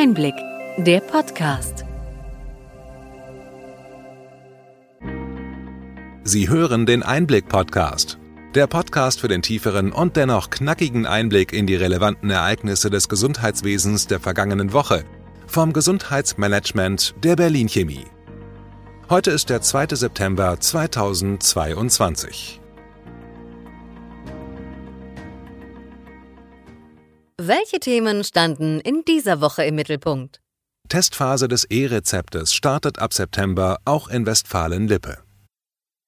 Einblick, der Podcast. Sie hören den Einblick-Podcast. Der Podcast für den tieferen und dennoch knackigen Einblick in die relevanten Ereignisse des Gesundheitswesens der vergangenen Woche vom Gesundheitsmanagement der Berlin Chemie. Heute ist der 2. September 2022. Welche Themen standen in dieser Woche im Mittelpunkt? Testphase des E-Rezeptes startet ab September auch in Westfalen-Lippe.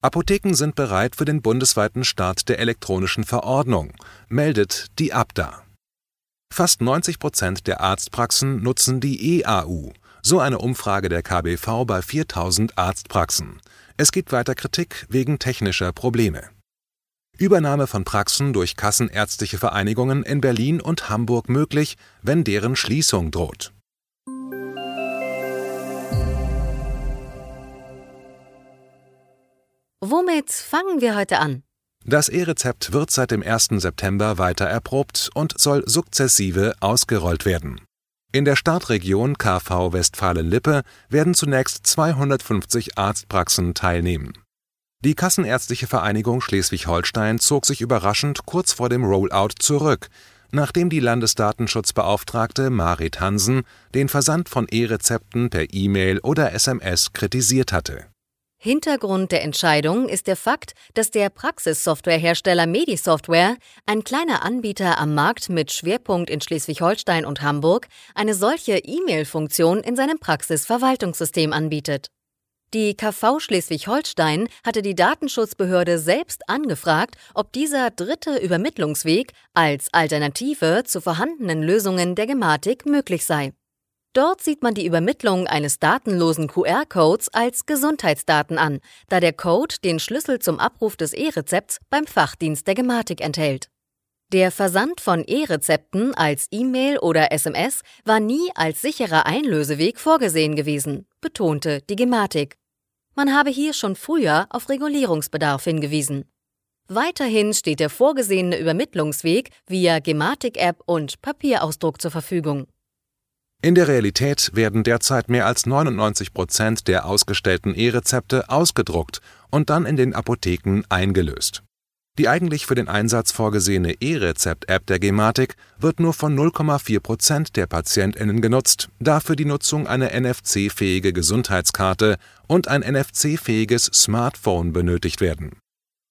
Apotheken sind bereit für den bundesweiten Start der elektronischen Verordnung, meldet die Abda. Fast 90 Prozent der Arztpraxen nutzen die EAU, so eine Umfrage der KBV bei 4000 Arztpraxen. Es gibt weiter Kritik wegen technischer Probleme. Übernahme von Praxen durch kassenärztliche Vereinigungen in Berlin und Hamburg möglich, wenn deren Schließung droht. Womit fangen wir heute an? Das E-Rezept wird seit dem 1. September weiter erprobt und soll sukzessive ausgerollt werden. In der Startregion KV Westfalen-Lippe werden zunächst 250 Arztpraxen teilnehmen. Die Kassenärztliche Vereinigung Schleswig-Holstein zog sich überraschend kurz vor dem Rollout zurück, nachdem die Landesdatenschutzbeauftragte Marit Hansen den Versand von E-Rezepten per E-Mail oder SMS kritisiert hatte. Hintergrund der Entscheidung ist der Fakt, dass der Praxissoftwarehersteller Medisoftware, ein kleiner Anbieter am Markt mit Schwerpunkt in Schleswig-Holstein und Hamburg, eine solche E-Mail-Funktion in seinem Praxisverwaltungssystem anbietet. Die KV Schleswig-Holstein hatte die Datenschutzbehörde selbst angefragt, ob dieser dritte Übermittlungsweg als Alternative zu vorhandenen Lösungen der Gematik möglich sei. Dort sieht man die Übermittlung eines datenlosen QR-Codes als Gesundheitsdaten an, da der Code den Schlüssel zum Abruf des E-Rezepts beim Fachdienst der Gematik enthält. Der Versand von E-Rezepten als E-Mail oder SMS war nie als sicherer Einlöseweg vorgesehen gewesen, betonte die Gematik. Man habe hier schon früher auf Regulierungsbedarf hingewiesen. Weiterhin steht der vorgesehene Übermittlungsweg via Gematik-App und Papierausdruck zur Verfügung. In der Realität werden derzeit mehr als 99 Prozent der ausgestellten E-Rezepte ausgedruckt und dann in den Apotheken eingelöst. Die eigentlich für den Einsatz vorgesehene E-Rezept-App der Gematik wird nur von 0,4 Prozent der PatientInnen genutzt, da für die Nutzung eine NFC-fähige Gesundheitskarte und ein NFC-fähiges Smartphone benötigt werden.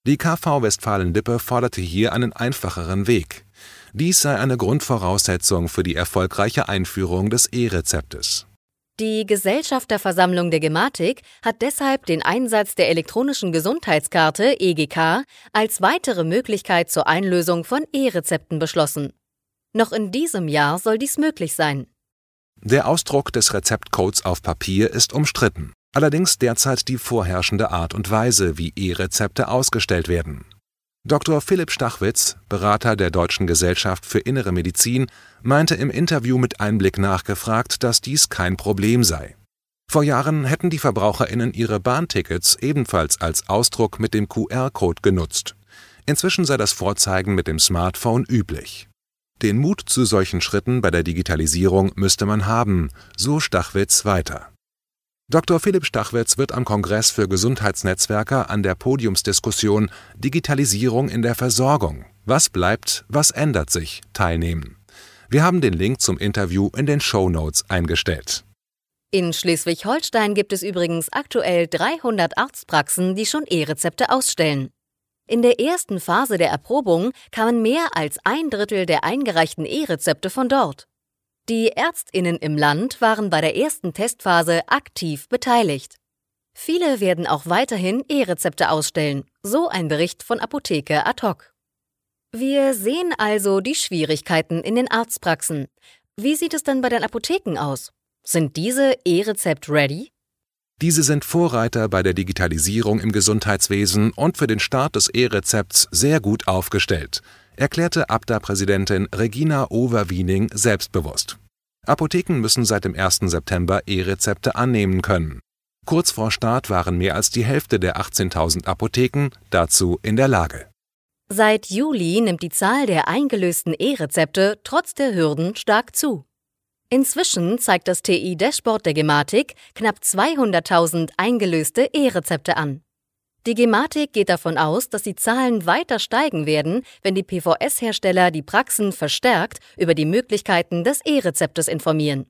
Die KV Westfalen-Lippe forderte hier einen einfacheren Weg. Dies sei eine Grundvoraussetzung für die erfolgreiche Einführung des E-Rezeptes. Die Gesellschafterversammlung der Gematik hat deshalb den Einsatz der elektronischen Gesundheitskarte EGK als weitere Möglichkeit zur Einlösung von E-Rezepten beschlossen. Noch in diesem Jahr soll dies möglich sein. Der Ausdruck des Rezeptcodes auf Papier ist umstritten, allerdings derzeit die vorherrschende Art und Weise, wie E-Rezepte ausgestellt werden. Dr. Philipp Stachwitz, Berater der Deutschen Gesellschaft für Innere Medizin, meinte im Interview mit Einblick nachgefragt, dass dies kein Problem sei. Vor Jahren hätten die VerbraucherInnen ihre Bahntickets ebenfalls als Ausdruck mit dem QR-Code genutzt. Inzwischen sei das Vorzeigen mit dem Smartphone üblich. Den Mut zu solchen Schritten bei der Digitalisierung müsste man haben, so Stachwitz weiter. Dr. Philipp Stachwitz wird am Kongress für Gesundheitsnetzwerke an der Podiumsdiskussion Digitalisierung in der Versorgung. Was bleibt, was ändert sich? teilnehmen. Wir haben den Link zum Interview in den Show Notes eingestellt. In Schleswig-Holstein gibt es übrigens aktuell 300 Arztpraxen, die schon E-Rezepte ausstellen. In der ersten Phase der Erprobung kamen mehr als ein Drittel der eingereichten E-Rezepte von dort. Die Ärztinnen im Land waren bei der ersten Testphase aktiv beteiligt. Viele werden auch weiterhin E-Rezepte ausstellen, so ein Bericht von Apotheke ad hoc. Wir sehen also die Schwierigkeiten in den Arztpraxen. Wie sieht es denn bei den Apotheken aus? Sind diese E-Rezept ready? Diese sind Vorreiter bei der Digitalisierung im Gesundheitswesen und für den Start des E-Rezepts sehr gut aufgestellt, erklärte Abda-Präsidentin Regina Overwiening selbstbewusst. Apotheken müssen seit dem 1. September E-Rezepte annehmen können. Kurz vor Start waren mehr als die Hälfte der 18.000 Apotheken dazu in der Lage. Seit Juli nimmt die Zahl der eingelösten E-Rezepte trotz der Hürden stark zu. Inzwischen zeigt das TI-Dashboard der Gematik knapp 200.000 eingelöste E-Rezepte an. Die Gematik geht davon aus, dass die Zahlen weiter steigen werden, wenn die PVS-Hersteller die Praxen verstärkt über die Möglichkeiten des E-Rezeptes informieren.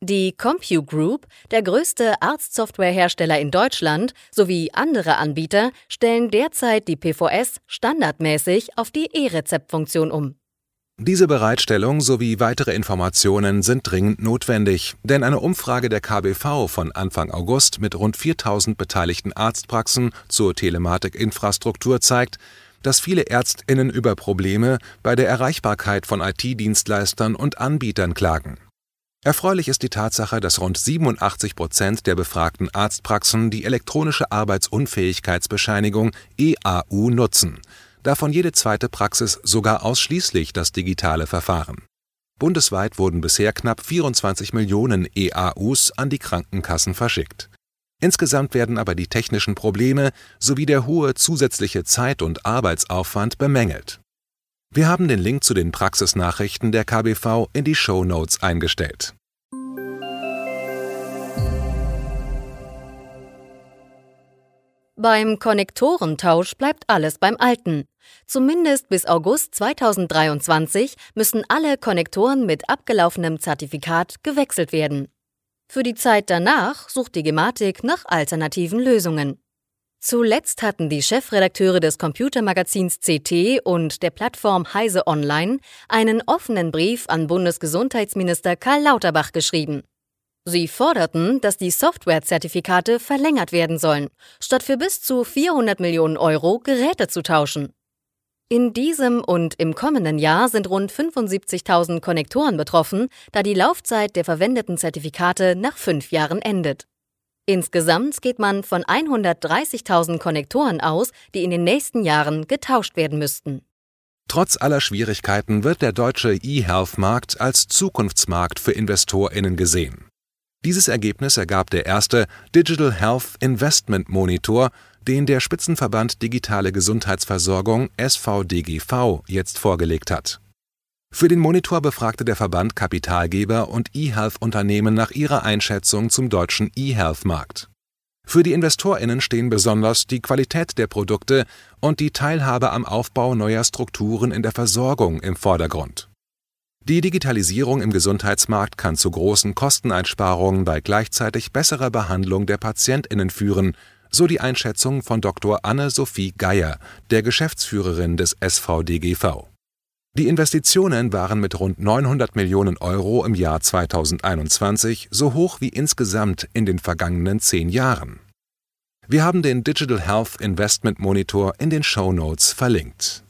Die CompuGroup, Group, der größte Arztsoftwarehersteller in Deutschland, sowie andere Anbieter stellen derzeit die PVS standardmäßig auf die E-Rezeptfunktion um. Diese Bereitstellung sowie weitere Informationen sind dringend notwendig, denn eine Umfrage der KBV von Anfang August mit rund 4000 beteiligten Arztpraxen zur Telematikinfrastruktur zeigt, dass viele Ärztinnen über Probleme bei der Erreichbarkeit von IT-Dienstleistern und Anbietern klagen. Erfreulich ist die Tatsache, dass rund 87 Prozent der befragten Arztpraxen die elektronische Arbeitsunfähigkeitsbescheinigung EAU nutzen davon jede zweite Praxis sogar ausschließlich das digitale Verfahren. Bundesweit wurden bisher knapp 24 Millionen EAUs an die Krankenkassen verschickt. Insgesamt werden aber die technischen Probleme sowie der hohe zusätzliche Zeit- und Arbeitsaufwand bemängelt. Wir haben den Link zu den Praxisnachrichten der KBV in die Show Notes eingestellt. Beim Konnektorentausch bleibt alles beim Alten. Zumindest bis August 2023 müssen alle Konnektoren mit abgelaufenem Zertifikat gewechselt werden. Für die Zeit danach sucht die Gematik nach alternativen Lösungen. Zuletzt hatten die Chefredakteure des Computermagazins CT und der Plattform Heise Online einen offenen Brief an Bundesgesundheitsminister Karl Lauterbach geschrieben. Sie forderten, dass die Softwarezertifikate verlängert werden sollen, statt für bis zu 400 Millionen Euro Geräte zu tauschen. In diesem und im kommenden Jahr sind rund 75.000 Konnektoren betroffen, da die Laufzeit der verwendeten Zertifikate nach fünf Jahren endet. Insgesamt geht man von 130.000 Konnektoren aus, die in den nächsten Jahren getauscht werden müssten. Trotz aller Schwierigkeiten wird der deutsche E-Health-Markt als Zukunftsmarkt für InvestorInnen gesehen. Dieses Ergebnis ergab der erste Digital Health Investment Monitor, den der Spitzenverband Digitale Gesundheitsversorgung SVDGV jetzt vorgelegt hat. Für den Monitor befragte der Verband Kapitalgeber und E-Health-Unternehmen nach ihrer Einschätzung zum deutschen E-Health-Markt. Für die InvestorInnen stehen besonders die Qualität der Produkte und die Teilhabe am Aufbau neuer Strukturen in der Versorgung im Vordergrund die Digitalisierung im Gesundheitsmarkt kann zu großen Kosteneinsparungen bei gleichzeitig besserer Behandlung der Patientinnen führen, so die Einschätzung von Dr. Anne-Sophie Geier, der Geschäftsführerin des SVDGV. Die Investitionen waren mit rund 900 Millionen Euro im Jahr 2021 so hoch wie insgesamt in den vergangenen zehn Jahren. Wir haben den Digital Health Investment Monitor in den Show Notes verlinkt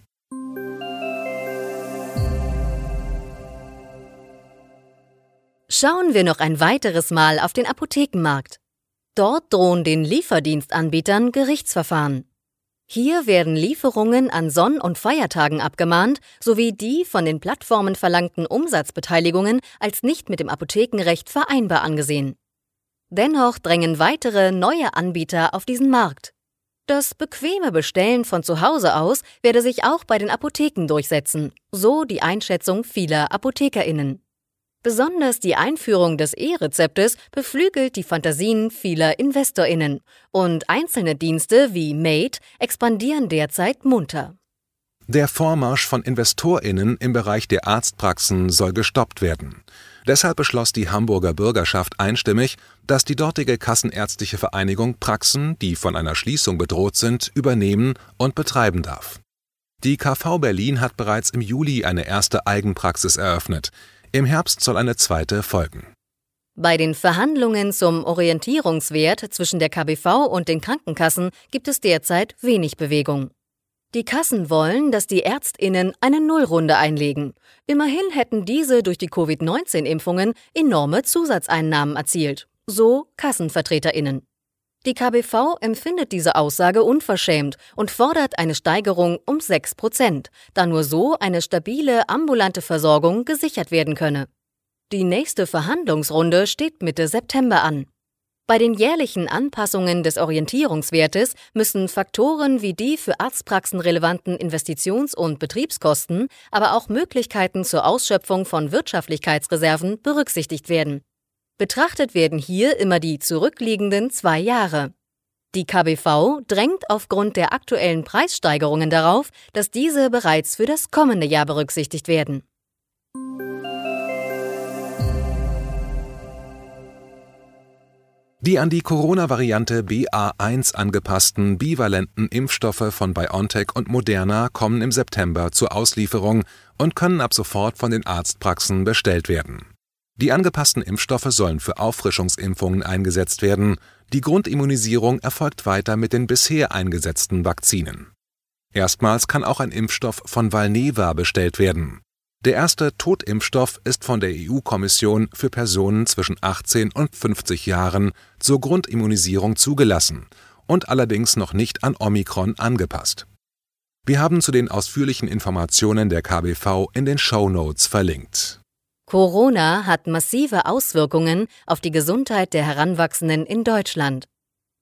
Schauen wir noch ein weiteres Mal auf den Apothekenmarkt. Dort drohen den Lieferdienstanbietern Gerichtsverfahren. Hier werden Lieferungen an Sonn- und Feiertagen abgemahnt, sowie die von den Plattformen verlangten Umsatzbeteiligungen als nicht mit dem Apothekenrecht vereinbar angesehen. Dennoch drängen weitere neue Anbieter auf diesen Markt. Das bequeme Bestellen von zu Hause aus werde sich auch bei den Apotheken durchsetzen, so die Einschätzung vieler Apothekerinnen. Besonders die Einführung des E-Rezeptes beflügelt die Fantasien vieler InvestorInnen und einzelne Dienste wie Made expandieren derzeit munter. Der Vormarsch von InvestorInnen im Bereich der Arztpraxen soll gestoppt werden. Deshalb beschloss die Hamburger Bürgerschaft einstimmig, dass die dortige Kassenärztliche Vereinigung Praxen, die von einer Schließung bedroht sind, übernehmen und betreiben darf. Die KV Berlin hat bereits im Juli eine erste Eigenpraxis eröffnet. Im Herbst soll eine zweite folgen. Bei den Verhandlungen zum Orientierungswert zwischen der KBV und den Krankenkassen gibt es derzeit wenig Bewegung. Die Kassen wollen, dass die Ärztinnen eine Nullrunde einlegen. Immerhin hätten diese durch die Covid-19-Impfungen enorme Zusatzeinnahmen erzielt, so Kassenvertreterinnen. Die KBV empfindet diese Aussage unverschämt und fordert eine Steigerung um 6 Prozent, da nur so eine stabile ambulante Versorgung gesichert werden könne. Die nächste Verhandlungsrunde steht Mitte September an. Bei den jährlichen Anpassungen des Orientierungswertes müssen Faktoren wie die für Arztpraxen relevanten Investitions- und Betriebskosten, aber auch Möglichkeiten zur Ausschöpfung von Wirtschaftlichkeitsreserven berücksichtigt werden. Betrachtet werden hier immer die zurückliegenden zwei Jahre. Die KBV drängt aufgrund der aktuellen Preissteigerungen darauf, dass diese bereits für das kommende Jahr berücksichtigt werden. Die an die Corona-Variante BA1 angepassten bivalenten Impfstoffe von BioNTech und Moderna kommen im September zur Auslieferung und können ab sofort von den Arztpraxen bestellt werden. Die angepassten Impfstoffe sollen für Auffrischungsimpfungen eingesetzt werden, die Grundimmunisierung erfolgt weiter mit den bisher eingesetzten Vakzinen. Erstmals kann auch ein Impfstoff von Valneva bestellt werden der erste Totimpfstoff ist von der EU-Kommission für Personen zwischen 18 und 50 Jahren zur Grundimmunisierung zugelassen und allerdings noch nicht an Omikron angepasst. Wir haben zu den ausführlichen Informationen der KBV in den Show Notes verlinkt. Corona hat massive Auswirkungen auf die Gesundheit der Heranwachsenden in Deutschland.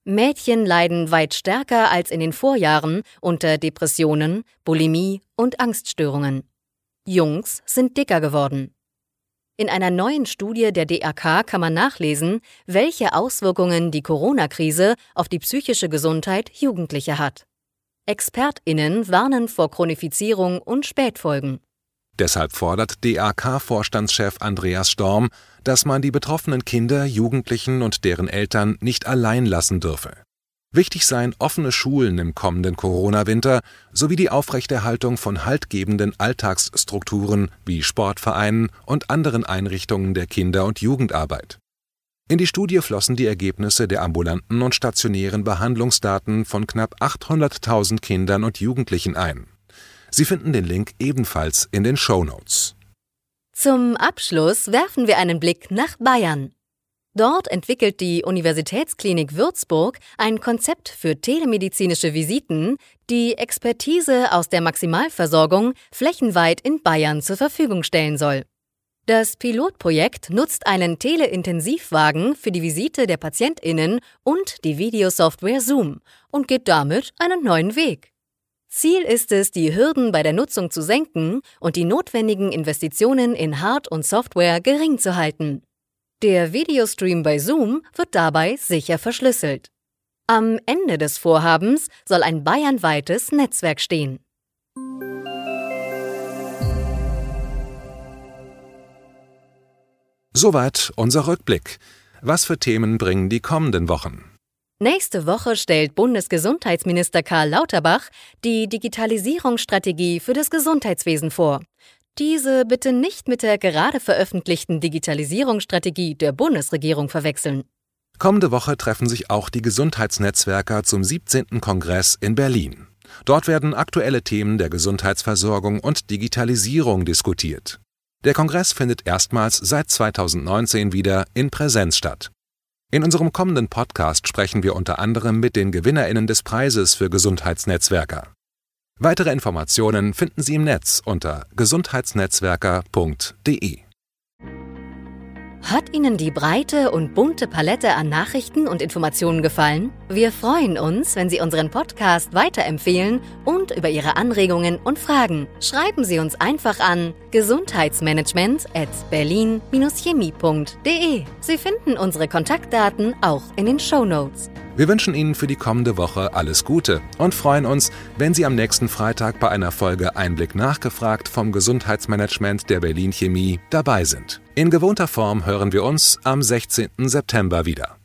Mädchen leiden weit stärker als in den Vorjahren unter Depressionen, Bulimie und Angststörungen. Jungs sind dicker geworden. In einer neuen Studie der DAK kann man nachlesen, welche Auswirkungen die Corona-Krise auf die psychische Gesundheit Jugendlicher hat. ExpertInnen warnen vor Chronifizierung und Spätfolgen. Deshalb fordert DAK-Vorstandschef Andreas Storm, dass man die betroffenen Kinder, Jugendlichen und deren Eltern nicht allein lassen dürfe. Wichtig seien offene Schulen im kommenden Corona-Winter sowie die Aufrechterhaltung von haltgebenden Alltagsstrukturen wie Sportvereinen und anderen Einrichtungen der Kinder- und Jugendarbeit. In die Studie flossen die Ergebnisse der ambulanten und stationären Behandlungsdaten von knapp 800.000 Kindern und Jugendlichen ein. Sie finden den Link ebenfalls in den Show Notes. Zum Abschluss werfen wir einen Blick nach Bayern. Dort entwickelt die Universitätsklinik Würzburg ein Konzept für telemedizinische Visiten, die Expertise aus der Maximalversorgung flächenweit in Bayern zur Verfügung stellen soll. Das Pilotprojekt nutzt einen Teleintensivwagen für die Visite der Patientinnen und die Videosoftware Zoom und geht damit einen neuen Weg. Ziel ist es, die Hürden bei der Nutzung zu senken und die notwendigen Investitionen in Hard- und Software gering zu halten. Der Videostream bei Zoom wird dabei sicher verschlüsselt. Am Ende des Vorhabens soll ein bayernweites Netzwerk stehen. Soweit unser Rückblick. Was für Themen bringen die kommenden Wochen? Nächste Woche stellt Bundesgesundheitsminister Karl Lauterbach die Digitalisierungsstrategie für das Gesundheitswesen vor. Diese bitte nicht mit der gerade veröffentlichten Digitalisierungsstrategie der Bundesregierung verwechseln. Kommende Woche treffen sich auch die Gesundheitsnetzwerker zum 17. Kongress in Berlin. Dort werden aktuelle Themen der Gesundheitsversorgung und Digitalisierung diskutiert. Der Kongress findet erstmals seit 2019 wieder in Präsenz statt. In unserem kommenden Podcast sprechen wir unter anderem mit den Gewinnerinnen des Preises für Gesundheitsnetzwerker. Weitere Informationen finden Sie im Netz unter gesundheitsnetzwerker.de. Hat Ihnen die breite und bunte Palette an Nachrichten und Informationen gefallen? Wir freuen uns, wenn Sie unseren Podcast weiterempfehlen und über Ihre Anregungen und Fragen. Schreiben Sie uns einfach an gesundheitsmanagement at berlin-chemie.de. Sie finden unsere Kontaktdaten auch in den Show Notes. Wir wünschen Ihnen für die kommende Woche alles Gute und freuen uns, wenn Sie am nächsten Freitag bei einer Folge Einblick nachgefragt vom Gesundheitsmanagement der Berlin Chemie dabei sind. In gewohnter Form hören wir uns am 16. September wieder.